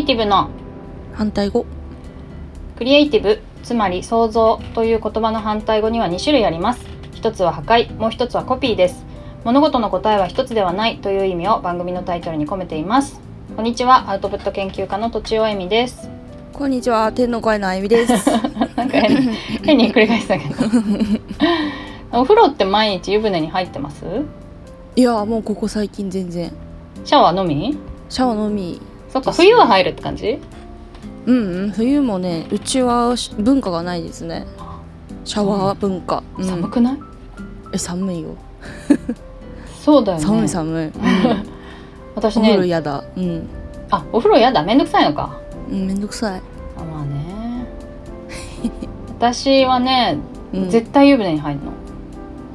イティブの反対語。クリエイティブつまり創造という言葉の反対語には2種類あります。一つは破壊もう一つはコピーです。物事の答えは一つではないという意味を番組のタイトルに込めています。こんにちはアウトプット研究家のとちおえみです。こんにちは天の声のあゆみです。なんか変に繰り返したけど。お風呂って毎日湯船に入ってます？いやもうここ最近全然。シャワーのみ？シャワーのみそっか冬は入るって感じ？うんうん冬もねうちはし文化がないですね。シャワー文化、うん。寒くない、え寒いよ。そうだよね。寒い寒い、うん、私お風呂ねやだ。うん、あお風呂やだ？めんどくさいのか？うん、めんどくさい、あまあね。私はね、うん、絶対湯船に入るの。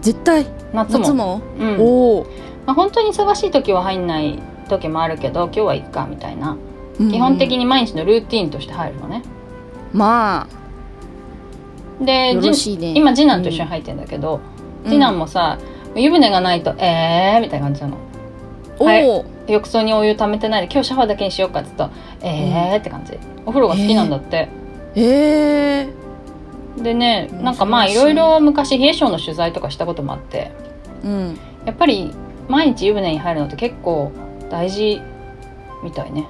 絶対？夏も。夏も、うん。おおまあ、本当に忙しい時は入んない時もあるけど今日はいっかみたいな。基本的にに毎日のルーティンとして入るのね。までよろしいね。じ今次男と一緒に入ってんだけど、あ次男もさ湯船がないとえーみたいな感じなの。おはい。お浴槽にお湯溜めてないで今日シャワーだけにしようかっつうとえーって感じ。お風呂が好きなんだって、えー、でねうんなんかまあいろいろ昔冷え性の取材とかしたこともあってうん。やっぱり毎日湯船に入るのって結構大事みたいね。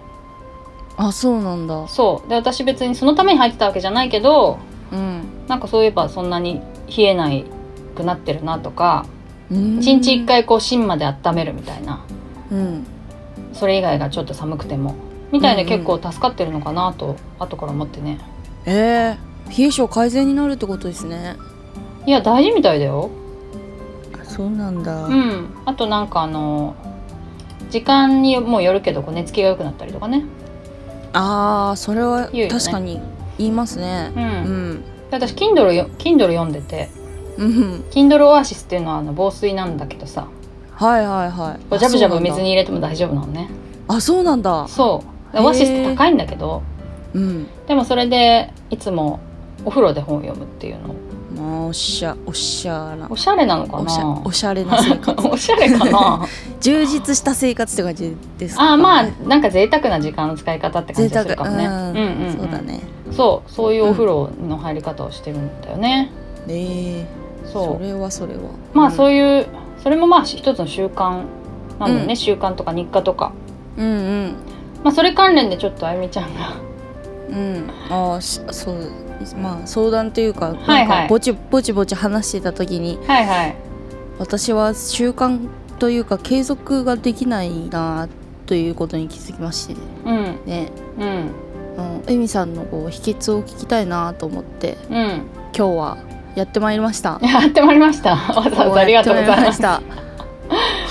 あそうなんだ。そう。で私別にそのために入ってたわけじゃないけどうん。なんかそういえばそんなに冷えないくなってるなとかうん。一日一回こう芯まで温めるみたいな。うん。それ以外がちょっと寒くても。みたいでうんうん。結構助かってるのかなと後から思ってね。えー、冷え性改善になるってことですね。いや大事みたいだよ。そうなんだ。うん。あとなんかあの時間にもよるけどこう寝つきが良くなったりとかね。あーそれは確かに言いますね。うん、うん。で私 Kindle よ Kindle 読んでてうん。Kindle オアシスっていうのはあの防水なんだけどさ。はいはいはい。こうジャブジャブ水にに入れても大丈夫なのね。あそうなんだ。そう。オアシスって高いんだけどうん。でもそれでいつもお風呂で本を読むっていうのまあおっしゃおっしゃなおしゃれなのかおしゃなおしゃれな生活。おしゃれかな？充実した生活って感じですか？あーまあなんか贅沢な時間の使い方って感じがするかもね。うん。うんうんうん。そうだね。そうそういうお風呂の入り方をしてるんだよね、えー、そう。それはそれは。まあそういいうそれもまあ一つの習慣なのね、うん。習慣とか日課とか。うんうん。まあそれ関連でちょっとあゆみちゃんがうん。ああしそうまあ相談というかなんかぼちぼちぼち話してた時にはいはい。私は習慣というか継続ができないなということに気づきましてうん。ね。うん。うんエミさんのこう秘訣を聞きたいなと思ってうん。今日はやってまいりました。やってまいりました。わざわざありがとうございました。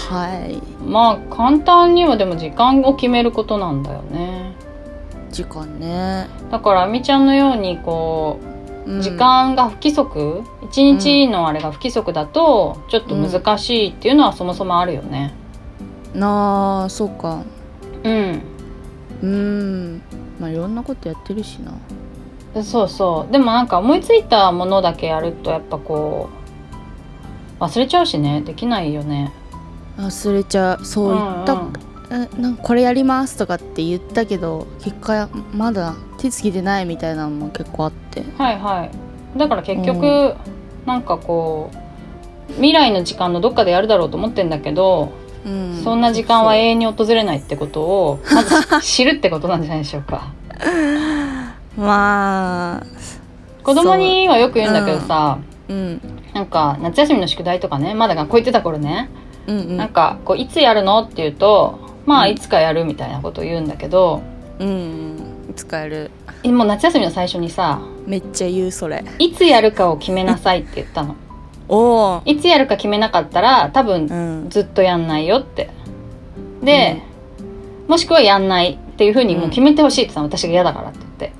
はい。まあ簡単にはでも時間を決めることなんだよね時間ね、だからあみちゃんのようにこううん。時間が不規則一日のあれが不規則だとちょっと難しいっていうのはそもそもあるよね。なあそうか。うん。うん。まあいろんなことやってるしな。そうそう。でもなんか思いついたものだけやるとやっぱこう忘れちゃうしね。できないよね。忘れちゃう。そう言った、ん。んえなんかこれやりますとかって言ったけど結果まだ手つきてないみたいなのも結構あって。はいはい。だから結局、なんかこう未来の時間のどっかでやるだろうと思ってんだけど、うん。そんな時間は永遠に訪れないってことをまず知るってことなんじゃないでしょうか。まあ子供にはよく言うんだけどさ、うん。なんか夏休みの宿題とかねまだ学校行ってた頃ね、うんうん。なんかこういつやるのって言うとまあうん。いつかやるみたいなことを言うんだけど、うんうん。使える。もう夏休みの最初にさめっちゃ言うそれ。いつやるかを決めなさいって言ったの。おおいつやるか決めなかったら多分うん。ずっとやんないよって。で、もしくはやんないっていうふうにもう決めてほしいって言ったの。私が嫌だからって言って。へ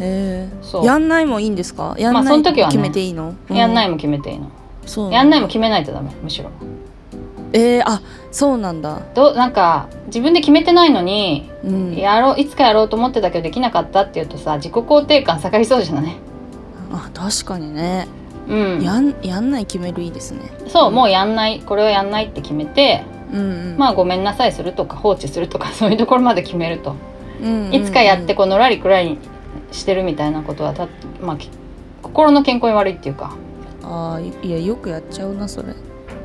えそう。やんないもいいんですか？やんまあないその時はね。決めていいの、もやんないも決めていいの、そうやんないも決めないとダメむしろえー、あそうなんだ。どうなんか自分で決めてないのにうん。やろういつかやろうと思ってたけどできなかったっていうとさ自己肯定感下がりそうじゃない？あ確かにね。うん。やんやんない決めるいいですね。そうもうやんない。これはやんないって決めてうんうん。まあごめんなさいするとか放置するとか そういうところまで決めると。うんいつかやってこうのらりくらりしてるみたいなことはた、まあ、き心の健康に悪いっていうか。あいやよくやっちゃうなそれ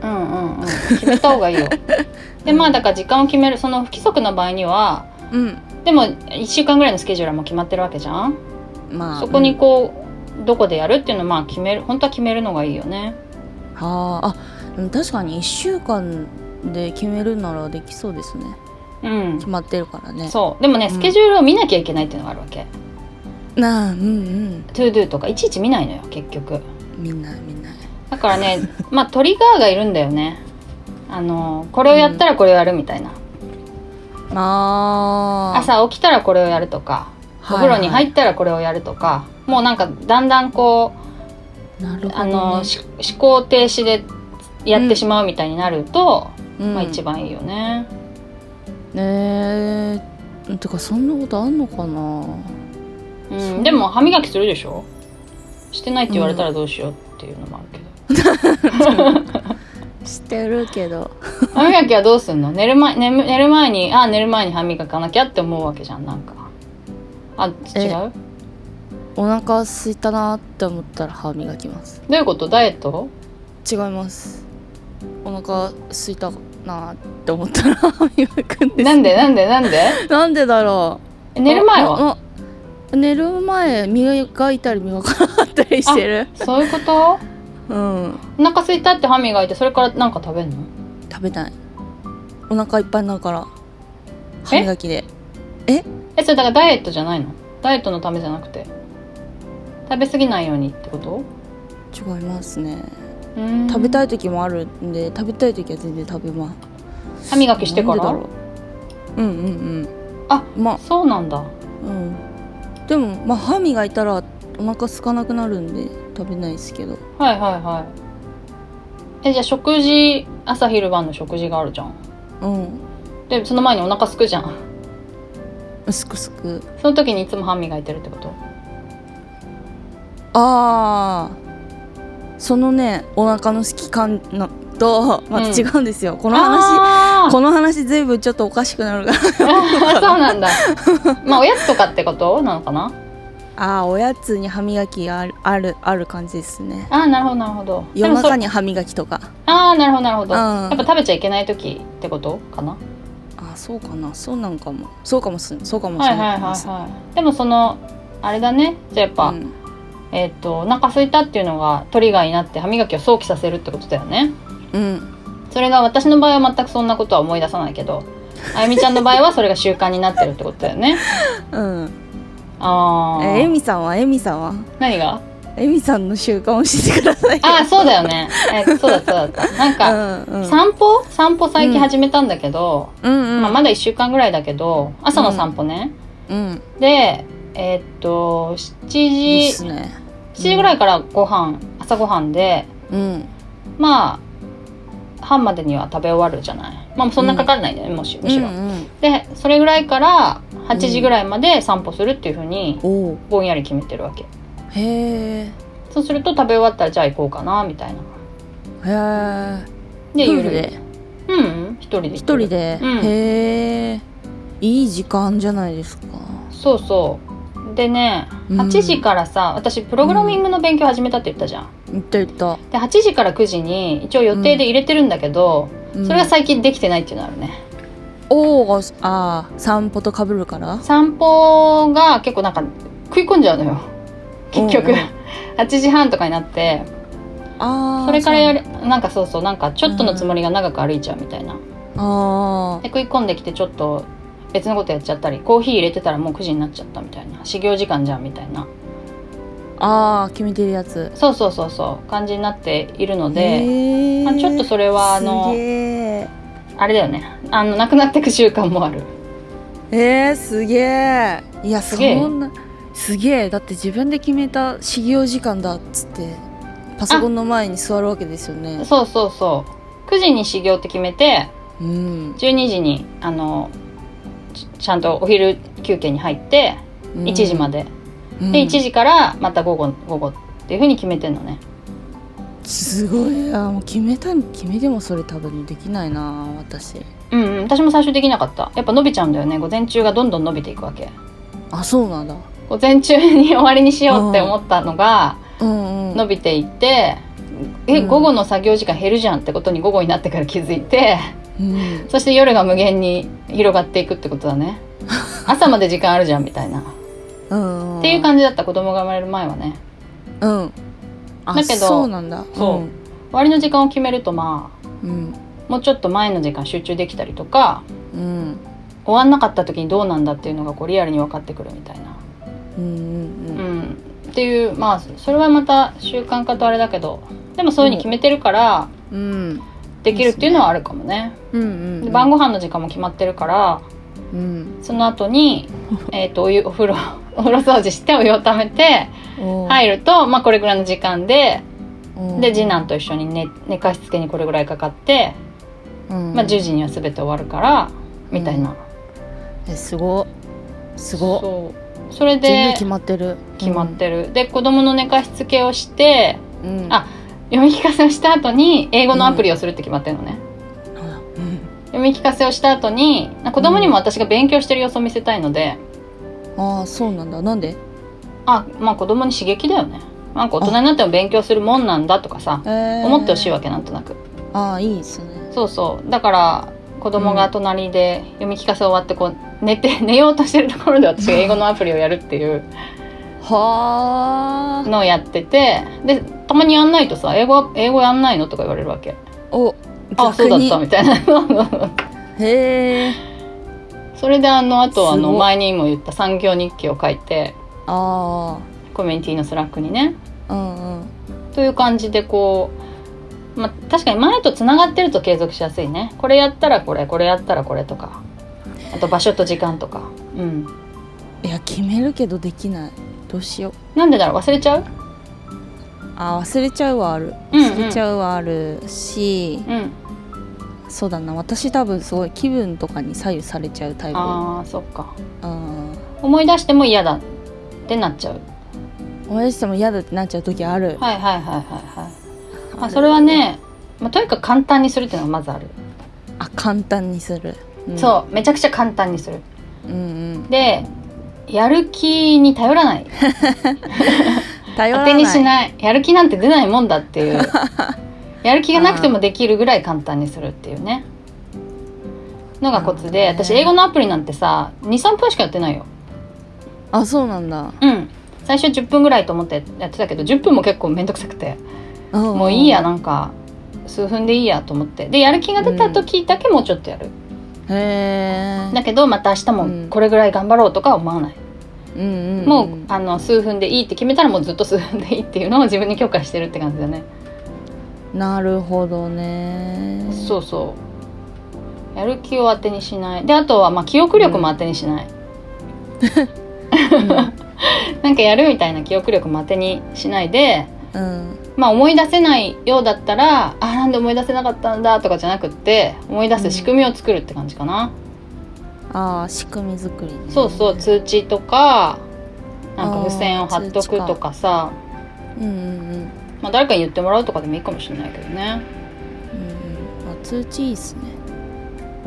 うんうんうん。決めた方がいいよ。でまあだから時間を決めるその不規則な場合にはうん。でも1週間ぐらいのスケジュールはもう決まってるわけじゃん。まあそこにこう、どこでやるっていうのをまあ決める本当は決めるのがいいよね。うんはあ。あ確かに1週間で決めるならできそうですね。うん。決まってるからね。そう。でもねうん。スケジュールを見なきゃいけないっていうのがあるわけ、なあうんうん。 ToDo とかいちいち見ないのよ結局。みんなみんなだからねまあトリガーがいるんだよね。あのこれをやったらこれをやるみたいな、ああ朝起きたらこれをやるとかお風呂に入ったらこれをやるとか、もうなんかだんだんこうね、あの、し思考停止でやってしまうみたいになると、うん。まあ一番いいよね。ねえ。てかそんなことあんのかな。うん、でも歯磨きするでしょ？してないって言われたらどうしようっていうのもあるけど、してるけど。歯磨きはどうすんの？寝る前寝む寝る前にあ寝る前に歯磨かなきゃって思うわけじゃんなんか。あ違えう？お腹空いたなって思ったら歯磨きます。どういうこと？ダイエット？違います。お腹空いたなって思ったら歯磨くんです。なんで？なんで？なんで？なんでだろう。え寝る前は？寝る前磨いたり磨かなかったりしてる。そういうこと？うん。お腹空いたって歯磨いてそれからなんか食べんの？食べない。お腹いっぱいになるから。歯磨きで。え？それだからダイエットじゃないの？ダイエットのためじゃなくて？食べ過ぎないようにってこと？違いますね。食べたい時もあるんで食べたい時は全然食べます。歯磨きしてから？なんでだろう。うんうんうん。あまあ。そうなんだ。うん。でもまあ歯磨いたらお腹空かなくなるんで食べないですけど。はいはいはい。えじゃあ食事朝昼晩の食事があるじゃん。うん。でその前にお腹すくじゃん。すくすく。その時にいつも歯磨いてるってこと？ああそのねお腹の好き感のとまた違うんですよ、この話この話随分ちょっとおかしくなるから。そうなんだ。まあおやつとかってこと？なのかな？ああおやつに歯磨きあるあるある感じですね。ああなるほどなるほど。夜中に歯磨きとか。ああなるほどなるほど、うん。やっぱ食べちゃいけない時ってことかな？ああそうかな。そうなんかも。そうかもすそうかもしれはいはいはいですはい。でもそのあれだね。じゃあやっぱ、うん。えっ、とお腹空いたっていうのがトリガーになって歯磨きを想起させるってことだよねうんそれが私の場合は全くそんなことは思い出さないけどあゆみちゃんの場合はそれが習慣になってるってことだよね。うんああえエミさんは？エミさんは？何が？エミさんの習慣を教えてくださいよ。ああそうだよね。えそうだそうだった。なんか、うんうん。散歩？散歩最近始めたんだけど、うん。うんまあ、まだ1週間ぐらいだけど朝の散歩ね、うん。でえーっと7いいっ時すね。7時ぐらいからご飯朝ごはん。でうん。まあ半までには食べ終わるじゃないまあそんなかかんないね、もしむしろ、うん。うんでそれぐらいから8時ぐらいまで散歩するっていうふうにぼんやり決めてるわけ。へえ。そうすると食べ終わったらじゃあ行こうかなみたいな。へえ。でゆる夫婦で？うんうん。一人で一人で、うん。へえ。いい時間じゃないですか。そうそう。でねうん。8時からさ、私プログラミングの勉強始めたって言ったじゃん。言った言った、で8時から9時に一応予定で入れてるんだけど、うんそれが最近できてないっていうのあるね。おおああ散歩とかぶるから？散歩が結構なんか食い込んじゃうのよ。結局。うんう。ん8時半とかになってああそれからやるなんかそうそうなんかちょっとのつもりが長く歩いちゃうみたいな。あで食い込んできてちょっと別のことやっちゃったりコーヒー入れてたらもう9時になっちゃったみたいな。始業時間じゃんみたいなああー決めてるやつ。そうそうそうそう感じになっているのでまあちょっとそれはあのあれだよね。あのなくなっていく習慣もある。えー、すげえいやすげえ。すげえ。だって自分で決めた始業時間だっつってパソコンの前に座るわけですよね。そうそうそう。9時に始業って決めてうん。12時にあのちちゃんとお昼休憩に入って1時まで、うん。で1時からまた午後午後っていうふうに決めてんのね。すごい。あもう決めた決めてもそれ多分できないな私。うんうん。私も最初できなかった。やっぱ伸びちゃうんだよね。午前中がどんどん伸びていくわけ。あそうなんだ。午前中に終わりにしようって思ったのがうんうん。伸びていって、えうん。午後の作業時間減るじゃんってことに午後になってから気づいてうん。そして夜が無限に広がっていくってことだね。朝まで時間あるじゃんみたいなうん。っていう感じだった子供が生まれる前はね。うん。あだけどそうなんだ。そう。終わりの時間を決めるとまあうん。うんもうちょっと前の時間集中できたりとかうん。終わんなかった時にどうなんだっていうのがこうリアルに分かってくるみたいな、うんうんうん。っていうまあそれはまた習慣化とあれだけどでもそういうふうに決めてるからうんできるっていうのはあるかもね。うんうんで晩ご飯の時間も決まってるからうん。その後にえっとお湯お風呂お風呂掃除してお湯をためて入ると、まあ、これぐらいの時間でで次男と一緒に寝寝かしつけにこれぐらいかかって、うん。まあ、10時には全て終わるからみたいな、えすごすごそう。それで全部決まってる。決まってる、で子供の寝かしつけをしてうん。あ読み聞かせをした後に英語のアプリをするって決まってるのね、うん。読み聞かせをした後に子供にも私が勉強してる様子を見せたいので、ああそうなんだ。なんで？あまあ子供に刺激だよね。なんか大人になっても勉強するもんなんだとかさえー。思ってほしいわけなんとなく。ああいいですね。そうそう。だから子供が隣で読み聞かせ終わってこう寝て 寝ようとしてるところで私が英語のアプリをやるっていうはあのをやっててでたまにやんないとさ英語英語やんないのとか言われるわけ。おあそうだったみたいな。へえそれであのあとあの前にも言った三行日記を書いてあコミュニティのスラックにね。あうんうん。という感じでこう、まあ、確かに前とつながってると継続しやすいね。これやったらこれこれやったらこれとか。あと場所と時間とか。うん。いや決めるけどできない。どうしよう。なんでだろう？忘れちゃう？あ忘れちゃうはある。うんうん。忘れちゃうはあるし、うんそうだな。私多分すごい気分とかに左右されちゃうタイプ。あーそっか。うん。思い出しても嫌だってなっちゃう。思い出しても嫌だってなっちゃう時ある、はいはいはいはいはい。まあそれはね、まあ、とにかく簡単にするっていうのがまずある、あ簡単にする、うん、そうめちゃくちゃ簡単にする。うんうん。でやる気に頼らない。頼らない。当てにしない。やる気なんて出ないもんだっていう やる気がなくてもできるぐらい簡単にするっていうね。のがコツで、私英語のアプリなんてさ23分しかやってないよ。あそうなんだ。うん。最初10分ぐらいと思ってやってたけど10分も結構めんどくさくて。ももういいやなんか数分でいいやと思って。でやる気が出た時だけもうちょっとやる、へえだけどまた明日もこれぐらい頑張ろうとかは思わない、うんうんうん、もうあの数分でいいって決めたらもうずっと数分でいいっていうのを自分に許可してるって感じだねなるほどね。そうそう。やる気を当てにしない。であとはまあ記憶力も当てにしない、なんかやるみたいな記憶力も当てにしないでうん。まあ思い出せないようだったらあなんで思い出せなかったんだとかじゃなくって思い出す仕組みを作るって感じかな、ああ仕組み作り、ね、そうそう。通知とかなんか付箋を貼っとくとかさ。うんうんうんまあ誰かに言ってもらうとかでもいいかもしれないけどね。うんうん。あ通知いいっすね。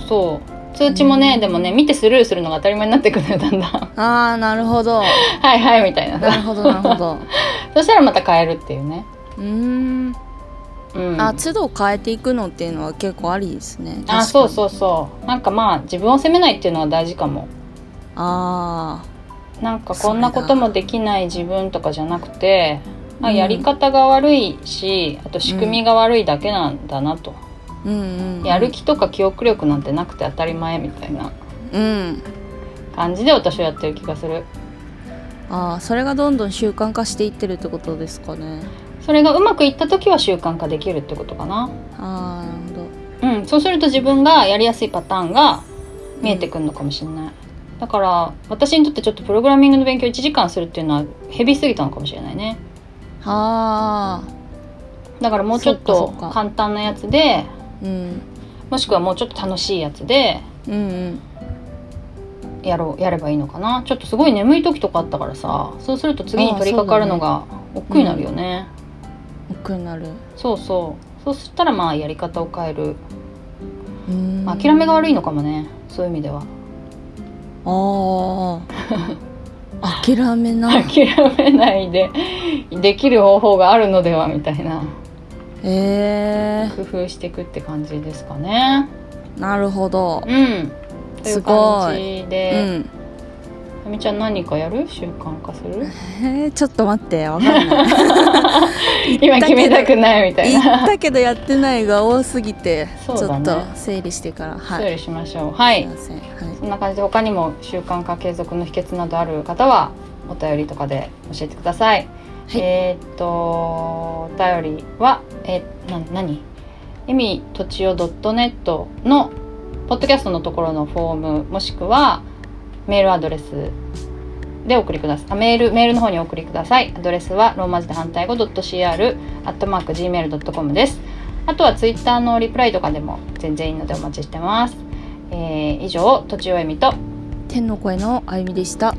そう。通知もね、うん。でもね見てスルーするのが当たり前になってくるのよだんだん。ああなるほど。はいはいみたいな。さなるほどなるほど。そしたらまた変えるっていうね。うーん。うん。あ都度変えていくのっていうのは結構ありですね。あそうそうそう。なんかまあ自分を責めないっていうのが大事かも。あなんかこんなこともできない自分とかじゃなくてあうん。やり方が悪いしあと仕組みが悪いだけなんだなと、あうんうん、うん、やる気とか記憶力なんてなくて当たり前みたいな。うん。感じで私はやってる気がする。ああそれがどんどん習慣化していってるってことですかね。それがうまくいった時は習慣化できるってことかな。ああなるほど。うんそうすると自分がやりやすいパターンが見えてくるのかもしれない、だから私にとってちょっとプログラミングの勉強1時間するっていうのはヘビーすぎたのかもしれないねああだからもうちょっそと簡単なやつでうん。もしくはもうちょっと楽しいやつでうんうん。やろうやればいいのかな。ちょっとすごい眠い時とかあったからさそうすると次に取り掛かるのが億劫になるよね。奥になる。そうそう。そうしたらまあやり方を変える。うーん。まあ諦めが悪いのかもねそういう意味では。ああ諦めな諦めないでできる方法があるのではみたいな。え工夫していくって感じですかね。ー、なるほど。うん。というすご感いじで。うんあみちゃん何かやる習慣化する？えー、ちょっと待ってわかんない。今決めたくないみたい言なったけどやってないが多すぎて、ちょっそうだね。と整理してから。はい。整理しましょう。はい。はい。そんな感じで他にも習慣化継続の秘訣などある方はお便りとかで教えてください、はい。えーっとお便りはえな何？えみとちお .net のポッドキャストのところのフォームもしくはメールアドレスでお送りください。あメールメールの方にお送りください。アドレスはローマ字で反対語 .cr アットマーク gmail.com です。あとはツイッターのリプライとかでも全然いいのでお待ちしてます、えー以上とちおえみと天の声のあゆみでした。